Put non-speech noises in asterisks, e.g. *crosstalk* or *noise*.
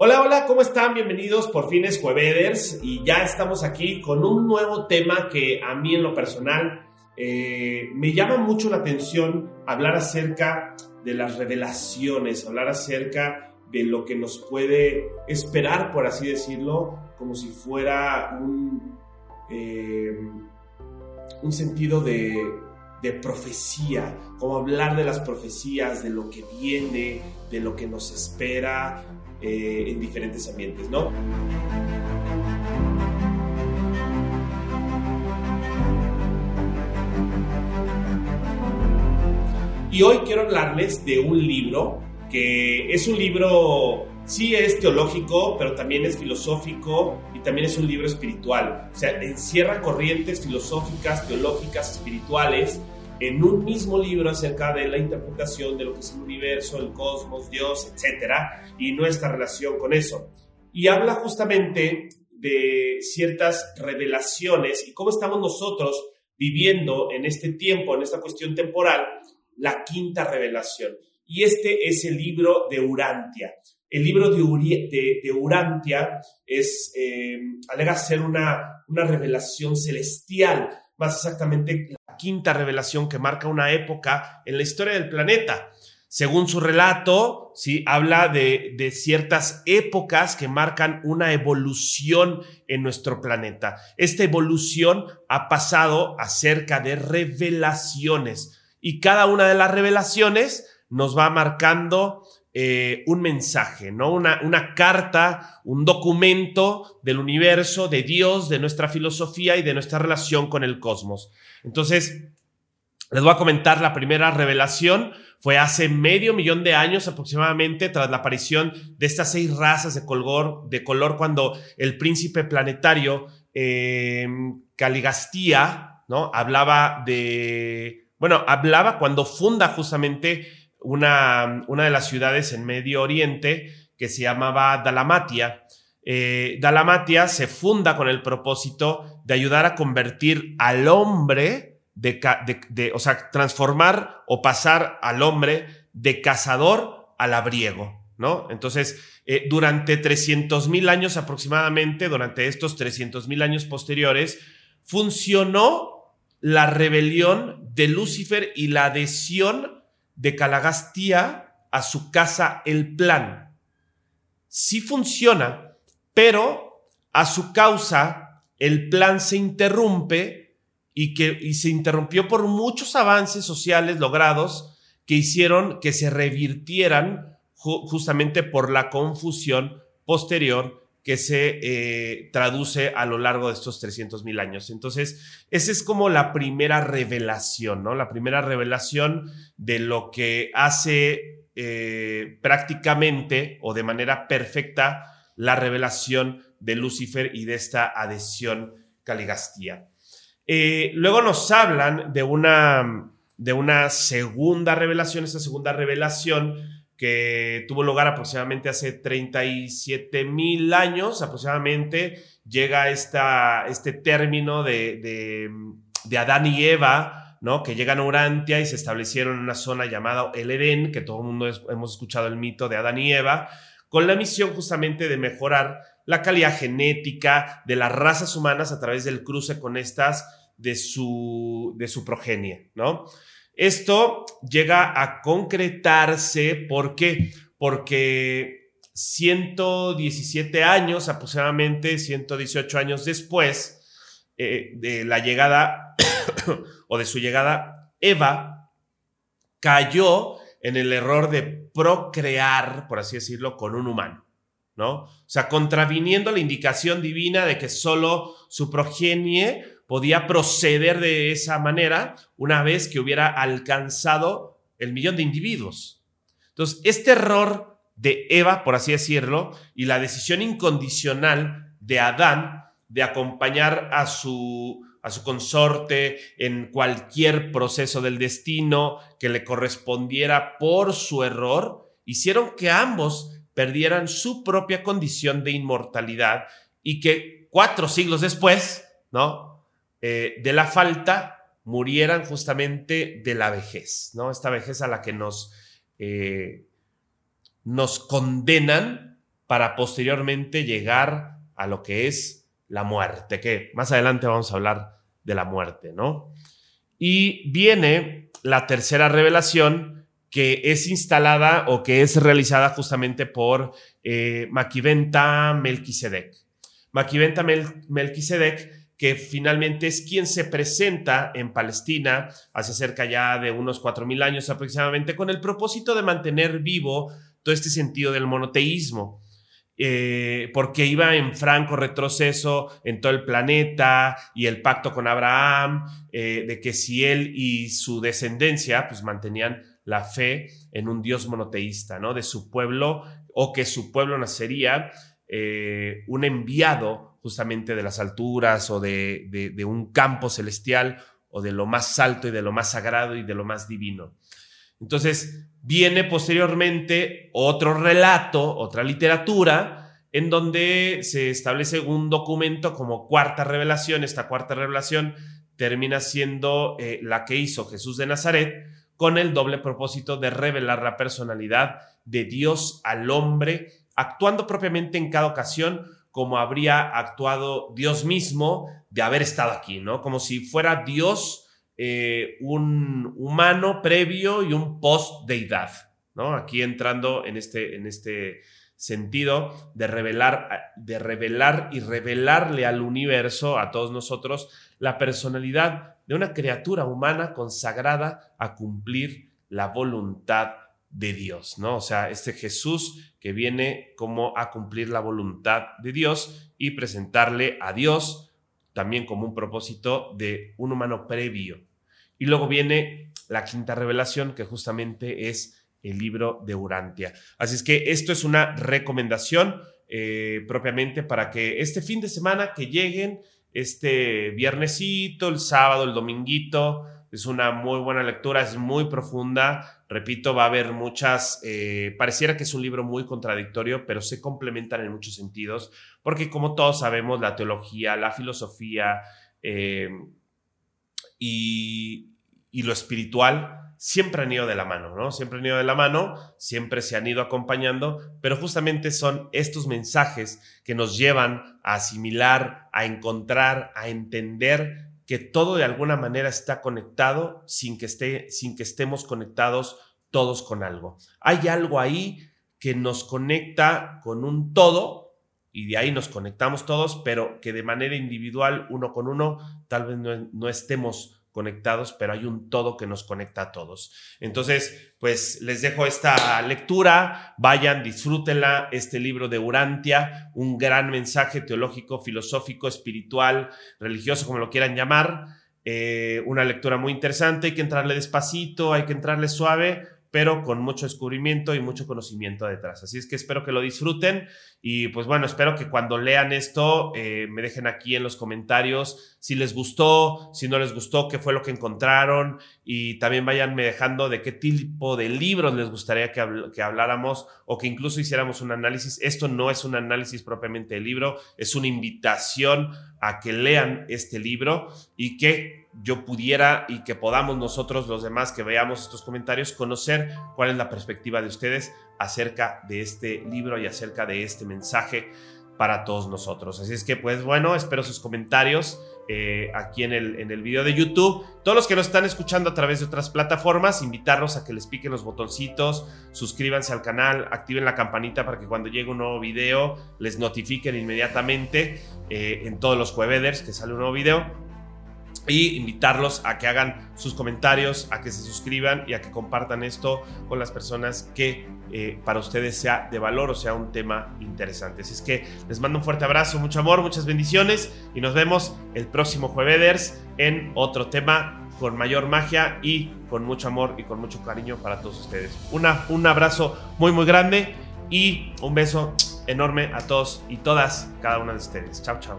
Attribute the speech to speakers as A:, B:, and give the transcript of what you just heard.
A: Hola, hola, ¿cómo están? Bienvenidos por fines Jueveders y ya estamos aquí con un nuevo tema que a mí en lo personal eh, me llama mucho la atención hablar acerca de las revelaciones, hablar acerca de lo que nos puede esperar, por así decirlo, como si fuera un, eh, un sentido de, de profecía, como hablar de las profecías, de lo que viene, de lo que nos espera, eh, en diferentes ambientes, ¿no? Y hoy quiero hablarles de un libro que es un libro, sí es teológico, pero también es filosófico y también es un libro espiritual. O sea, encierra corrientes filosóficas, teológicas, espirituales en un mismo libro acerca de la interpretación de lo que es el universo, el cosmos, Dios, etc. Y nuestra relación con eso. Y habla justamente de ciertas revelaciones y cómo estamos nosotros viviendo en este tiempo, en esta cuestión temporal, la quinta revelación. Y este es el libro de Urantia. El libro de, de, Urantia es, eh, alega ser una, una revelación celestial, más exactamente quinta revelación que marca una época en la historia del planeta. Según su relato, ¿sí? habla de, de, ciertas épocas que marcan una evolución en nuestro planeta. Esta evolución ha pasado acerca de revelaciones y cada una de las revelaciones nos va marcando eh, un mensaje, ¿no? Una, una carta, un documento del universo, de Dios, de nuestra filosofía y de nuestra relación con el cosmos. Entonces, les voy a comentar la primera revelación. Fue hace medio millón de años aproximadamente tras la aparición de estas seis razas de color, de color cuando el príncipe planetario eh, Caligastía, ¿no? Hablaba de, bueno, hablaba cuando funda justamente una, una de las ciudades en Medio Oriente que se llamaba Dalamatia. Eh, Dalamatia se funda con el propósito de ayudar a convertir al hombre, de, o sea, transformar o pasar al hombre de cazador a labriego, ¿no? Entonces, eh, durante 300 mil años aproximadamente, durante estos 300 mil años posteriores, funcionó la rebelión de Lucifer y la adhesión de Calagastía a su casa El Plan. Sí funciona, pero a su causa el plan se interrumpe y, que, y se interrumpió por muchos avances sociales logrados que hicieron que se revirtieran justamente por la confusión posterior que se eh, traduce a lo largo de estos 300 mil años. Entonces, esa es como la primera revelación, ¿no? La primera revelación de lo que hace eh, prácticamente o de manera perfecta la revelación de Lucifer y de esta adhesión caligastía. Eh, luego nos hablan de una, de una segunda revelación, esta segunda revelación que tuvo lugar aproximadamente hace 37 mil años, aproximadamente, llega esta, este término de, de, Adán y Eva, ¿no? que llegan a Urantia y se establecieron en una zona llamada el Edén, que todo el mundo hemos escuchado el mito de Adán y Eva, con la misión justamente de mejorar la calidad genética de las razas humanas a través del cruce con estas de su, de su progenie, ¿no? Esto llega a concretarse, ¿por qué? Porque 117 años, aproximadamente 118 años después eh, de la llegada *coughs* o de su llegada, Eva cayó en el error de procrear, por así decirlo, con un humano. ¿no? O sea, contraviniendo la indicación divina de que solo su progenie podía proceder de esa manera una vez que hubiera alcanzado el millón de individuos. Entonces, este error de Eva, por así decirlo, y la decisión incondicional de Adán de acompañar a su, a su consorte en cualquier proceso del destino que le correspondiera por su error, hicieron que ambos perdieran su propia condición de inmortalidad y que cuatro siglos después, ¿no? Eh, de la falta murieran justamente de la vejez, ¿no? Esta vejez a la que nos, eh, nos condenan para posteriormente llegar a lo que es la muerte, que más adelante vamos a hablar de la muerte, ¿no? Y viene la tercera revelación que es instalada o que es realizada justamente por eh, Maquiventa Melquisedec. Maquiventa Melquisedec que finalmente es quien se presenta en Palestina hace cerca ya de unos 4.000 años aproximadamente con el propósito de mantener vivo todo este sentido del monoteísmo. Eh, porque iba en franco retroceso en todo el planeta y el pacto con Abraham, eh, de que si él y su descendencia pues mantenían la fe en un Dios monoteísta, ¿no? De su pueblo o que su pueblo nacería eh, un enviado justamente de las alturas o de, un campo celestial o de lo más alto y de lo más sagrado y de lo más divino. Entonces viene posteriormente otro relato, otra literatura, en donde se establece un documento como cuarta revelación. Esta cuarta revelación termina siendo eh, la que hizo Jesús de Nazaret con el doble propósito de revelar la personalidad de Dios al hombre, actuando propiamente en cada ocasión como habría actuado Dios mismo de haber estado aquí, ¿no? Como si fuera Dios eh, un humano previo y un post-deidad, ¿no? Aquí entrando en este, en este sentido de revelar, de revelar y revelarle al universo, a todos nosotros, la personalidad de una criatura humana consagrada a cumplir la voluntad de Dios, ¿no? O sea, este Jesús que viene como a cumplir la voluntad de Dios y presentarle a Dios también como un propósito de un humano previo. Y luego viene la quinta revelación, que justamente es el libro de Urantia. Así es que esto es una recomendación eh, propiamente para que este fin de semana que lleguen, este viernesito, el sábado, el dominguito, es una muy buena lectura, es muy profunda. Repito, va a haber muchas, eh, pareciera que es un libro muy contradictorio, pero se complementan en muchos sentidos, porque como todos sabemos, la teología, la filosofía eh, y, y lo espiritual siempre han ido de la mano, ¿no? Siempre han ido de la mano, siempre se han ido acompañando, pero justamente son estos mensajes que nos llevan a asimilar, a encontrar, a entender que todo de alguna manera está conectado sin que, esté, sin que estemos conectados todos con algo. Hay algo ahí que nos conecta con un todo y de ahí nos conectamos todos, pero que de manera individual, uno con uno, tal vez no, no estemos conectados, pero hay un todo que nos conecta a todos. Entonces, pues les dejo esta lectura, vayan, disfrútenla, este libro de Urantia, un gran mensaje teológico, filosófico, espiritual, religioso, como lo quieran llamar, eh, una lectura muy interesante, hay que entrarle despacito, hay que entrarle suave, pero con mucho descubrimiento y mucho conocimiento detrás. Así es que espero que lo disfruten y pues bueno, espero que cuando lean esto eh, me dejen aquí en los comentarios si les gustó, si no les gustó, qué fue lo que encontraron y también vayanme dejando de qué tipo de libros les gustaría que, que habláramos o que incluso hiciéramos un análisis. Esto no es un análisis propiamente del libro, es una invitación a que lean este libro y que yo pudiera y que podamos nosotros, los demás que veamos estos comentarios, conocer cuál es la perspectiva de ustedes acerca de este libro y acerca de este mensaje para todos nosotros. Así es que, pues bueno, espero sus comentarios eh, aquí en el, en el video de YouTube. Todos los que nos están escuchando a través de otras plataformas, invitarlos a que les piquen los botoncitos, suscríbanse al canal, activen la campanita para que cuando llegue un nuevo video les notifiquen inmediatamente eh, en todos los jueves que sale un nuevo video y invitarlos a que hagan sus comentarios, a que se suscriban y a que compartan esto con las personas que eh, para ustedes sea de valor o sea un tema interesante. Así es que les mando un fuerte abrazo, mucho amor, muchas bendiciones y nos vemos el próximo jueves en otro tema con mayor magia y con mucho amor y con mucho cariño para todos ustedes. Una, un abrazo muy muy grande y un beso enorme a todos y todas, cada una de ustedes. Chao, chao.